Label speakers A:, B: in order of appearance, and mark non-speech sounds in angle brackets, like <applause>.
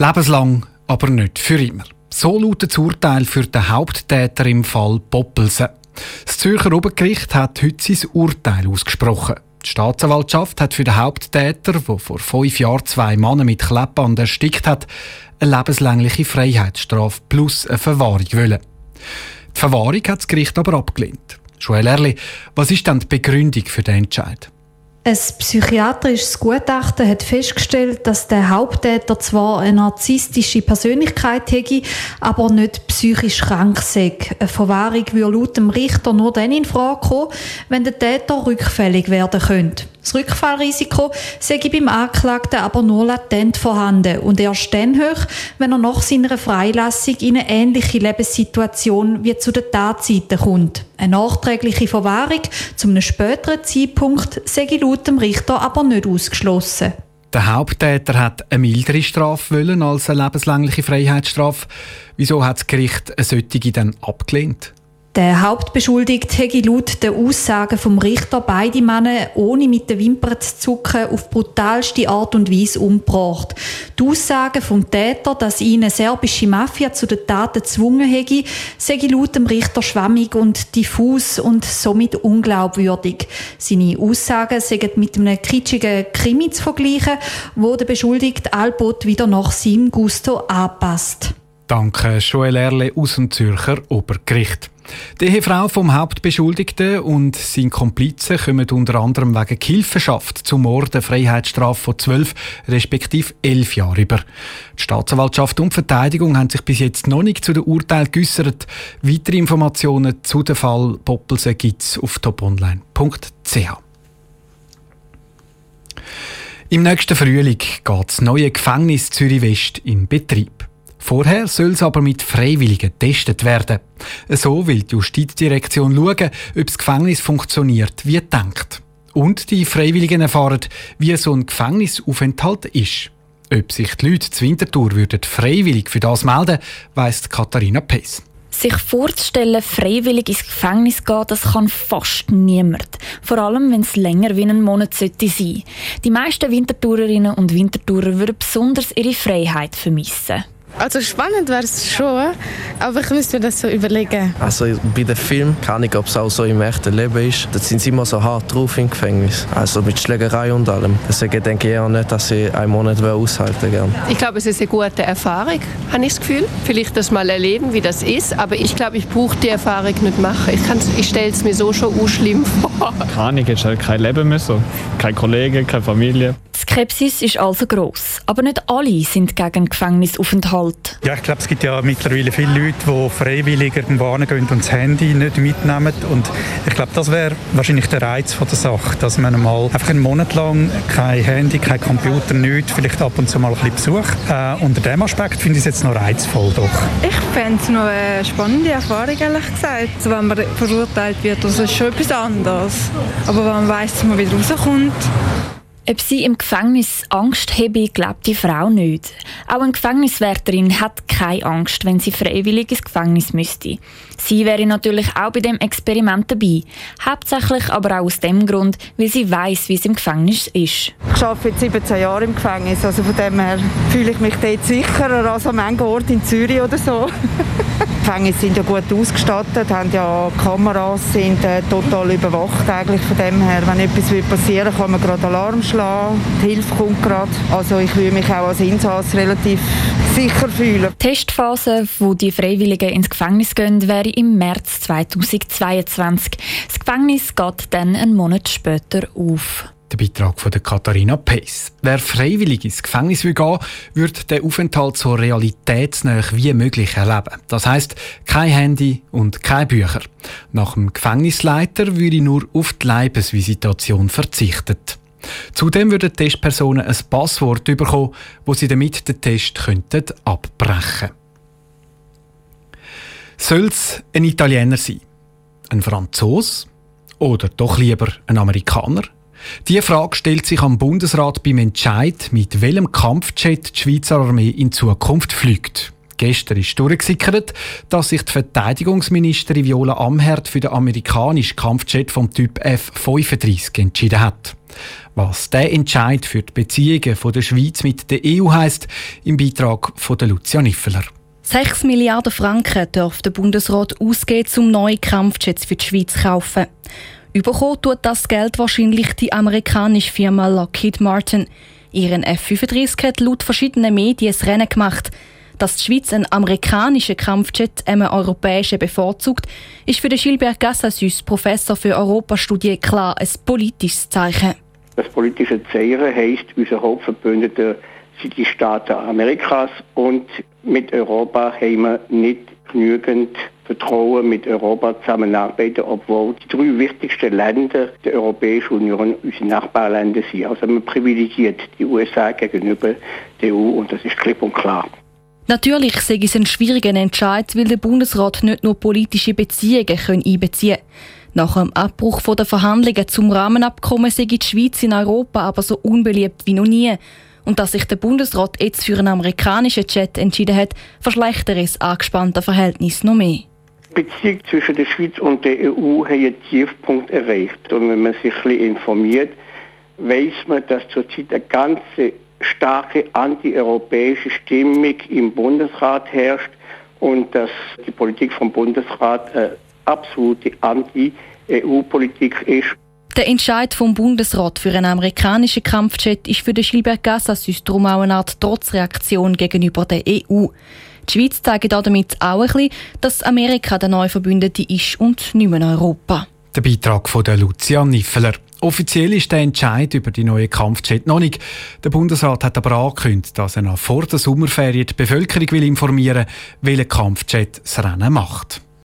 A: Lebenslang, aber nicht für immer. So lautet das Urteil für den Haupttäter im Fall Poppelsen. Das Zürcher Obergericht hat heute sein Urteil ausgesprochen. Die Staatsanwaltschaft hat für den Haupttäter, der vor fünf Jahren zwei Männer mit Kleppband erstickt hat, eine lebenslängliche Freiheitsstrafe plus eine Verwahrung wollen. Die Verwahrung hat das Gericht aber abgelehnt. Joel Erli, was ist dann die Begründung für den Entscheid?
B: Ein psychiatrisches Gutachten hat festgestellt, dass der Haupttäter zwar eine narzisstische Persönlichkeit hätte, aber nicht psychisch krank sei. Eine Verwahrung würde laut dem Richter nur dann in Frage kommen, wenn der Täter rückfällig werden könnte. Das Rückfallrisiko sei beim Anklagten aber nur latent vorhanden und erst dann hoch, wenn er nach seiner Freilassung in eine ähnliche Lebenssituation wie zu den Tatzeiten kommt. Eine nachträgliche Verwahrung zu einem späteren Zeitpunkt sei laut dem Richter aber nicht ausgeschlossen.
A: Der Haupttäter hat eine mildere Strafe wollen als eine lebenslängliche Freiheitsstrafe. Wieso hat das Gericht eine solche dann abgelehnt?
B: Der Hauptbeschuldigte hätte laut den Aussagen vom Richter beide Männer ohne mit den Wimpern zu zucken auf brutalste Art und Weise umgebracht. Die Aussagen vom Täter, dass ihn eine serbische Mafia zu den Taten gezwungen hätte, sei laut dem Richter schwammig und diffus und somit unglaubwürdig. Seine Aussagen seien mit einem kitschigen Krimi zu vergleichen, wo der Beschuldigte Albot wieder nach seinem Gusto anpasst.
A: Danke, Joel Erle aus dem Zürcher Obergericht. Die Ehefrau vom Hauptbeschuldigten und sein Komplizen kommen unter anderem wegen Hilfenschaft zum Mord eine Freiheitsstrafe von zwölf respektive elf Jahren über. Die Staatsanwaltschaft und Verteidigung haben sich bis jetzt noch nicht zu dem Urteil geäussert. Weitere Informationen zu dem Fall Poppelsen gibt es auf toponline.ch. Im nächsten Frühling geht das neue Gefängnis Zürich West in Betrieb. Vorher soll es aber mit Freiwilligen getestet werden. So will die Justizdirektion schauen, ob das Gefängnis funktioniert wie denkt. Und die Freiwilligen erfahren, wie so ein Gefängnisaufenthalt ist. Ob sich die Leute zu Winterthur würden freiwillig für das melden, weiss Katharina Pes.
C: Sich vorzustellen, freiwillig ins Gefängnis gehen, das kann fast niemand. Vor allem, wenn es länger wie einen Monat sollte sein. Die meisten Wintertourerinnen und Wintertourer würden besonders ihre Freiheit vermissen.
D: Also spannend wäre es schon, aber ich müsste mir das so überlegen.
E: Also bei den Filmen kann ich, ob es auch so im echten Leben ist. Da sind sie immer so hart drauf im Gefängnis. Also mit Schlägerei und allem. Deswegen denke ich eher nicht, dass ich einen Monat aushalten will.
F: Ich glaube, es ist eine gute Erfahrung, habe ich das Gefühl. Vielleicht das mal erleben, wie das ist. Aber ich glaube, ich brauche die Erfahrung nicht machen. Ich, ich stelle es mir so schon schlimm <laughs> vor.
G: Keine Ahnung, jetzt halt kein Leben mehr so. Keine Kollegen, keine Familie.
C: Skepsis ist also gross. Aber nicht alle sind gegen Gefängnisaufenthalt.
H: Ja, ich glaube, es gibt ja mittlerweile viele Leute, die freiwillig irgendwo hingehen und das Handy nicht mitnehmen. Und ich glaube, das wäre wahrscheinlich der Reiz von der Sache, dass man mal einfach einen Monat lang kein Handy, kein Computer, nichts, vielleicht ab und zu mal ein bisschen Besuch. Äh, unter dem Aspekt finde ich es jetzt noch reizvoll, doch.
I: Ich fände es noch eine spannende Erfahrung, ehrlich gesagt. Wenn man verurteilt wird, das ist schon etwas anderes. Aber wenn man weiss, dass man wieder rauskommt,
C: ob sie im Gefängnis Angst habe, glaubt die Frau nicht. Auch eine Gefängniswärterin hat keine Angst, wenn sie freiwillig ins Gefängnis müsste. Sie wäre natürlich auch bei dem Experiment dabei. Hauptsächlich aber auch aus dem Grund, weil sie weiß, wie es im Gefängnis ist.
J: Ich arbeite jetzt 17 Jahre im Gefängnis, also von dem her fühle ich mich dort sicherer als an manchen Ort in Zürich oder so. Die <laughs> Gefängnisse sind ja gut ausgestattet, haben ja Kameras, sind äh, total überwacht eigentlich von dem her. Wenn etwas passieren kann man gerade Alarm schlagen, die Hilfe kommt gerade. Also ich fühle mich auch als Insass relativ sicher fühlen.
C: Die Testphase, wo die Freiwilligen ins Gefängnis gehen, wäre im März 2022. Das Gefängnis geht dann einen Monat später auf.
A: Der Beitrag von Katharina Pace. Wer freiwillig ins Gefängnis will gehen, wird den Aufenthalt so realitätsnah wie möglich erleben. Das heißt, kein Handy und kein Bücher. Nach dem Gefängnisleiter würde nur auf die Leibesvisitation verzichtet. Zudem würden Testpersonen ein Passwort bekommen, wo sie damit den Test könnten abbrechen Soll es ein Italiener sein? Ein Franzos? Oder doch lieber ein Amerikaner? Diese Frage stellt sich am Bundesrat beim Entscheid, mit welchem Kampfjet die Schweizer Armee in Zukunft fliegt. Gestern ist durchgesickert, dass sich die Verteidigungsministerin Viola Amherd für den amerikanischen Kampfjet vom Typ F-35 entschieden hat. Was der Entscheid für die Beziehungen der Schweiz mit der EU heisst, im Beitrag von Lucia Niffeler.
K: 6 Milliarden Franken darf der Bundesrat ausgeben, um neue Kampfjets für die Schweiz zu kaufen. Überkommen tut das Geld wahrscheinlich die amerikanische Firma Lockheed Martin. Ihren F-35 hat laut verschiedenen Medien das Rennen gemacht. Dass die Schweiz einen amerikanischen Kampfjet einem europäischen bevorzugt, ist für den Gilbert Gassassus, Professor für Europastudie, klar ein politisches Zeichen.
L: Das politische Zeichen heisst, unser Hauptverbündeter sind die Staaten Amerikas und mit Europa haben wir nicht genügend Vertrauen mit Europa zusammenarbeiten, obwohl die drei wichtigsten Länder der Europäischen Union unsere Nachbarländer sind. Also man privilegiert die USA gegenüber der EU und das ist klipp und klar.
K: Natürlich sei es ein schwieriger Entscheid, weil der Bundesrat nicht nur politische Beziehungen einbeziehen kann. Nach dem Abbruch der Verhandlungen zum Rahmenabkommen sei die Schweiz in Europa aber so unbeliebt wie noch nie. Und dass sich der Bundesrat jetzt für einen amerikanischen Jet entschieden hat, verschlechtert das angespannte Verhältnis noch mehr.
L: Die Beziehung zwischen der Schweiz und der EU hat einen Tiefpunkt erreicht. Und wenn man sich ein bisschen informiert, weiß man, dass zurzeit eine ganz starke antieuropäische Stimmung im Bundesrat herrscht und dass die Politik vom Bundesrat eine absolute Anti-EU-Politik ist.
K: Der Entscheid vom Bundesrat für einen amerikanischen Kampfjet ist für den Gilbert Gassassus darum auch eine Art Trotzreaktion gegenüber der EU. Die Schweiz zeigt damit auch ein bisschen, dass Amerika der neue Verbündete ist und nicht mehr Europa.
A: Der Beitrag von der Lucia Niffeler. Offiziell ist der Entscheid über die neue Kampfjet noch nicht. Der Bundesrat hat aber angekündigt, dass er noch vor der Sommerferien die Bevölkerung will informieren will, welcher Kampfjet das Rennen macht.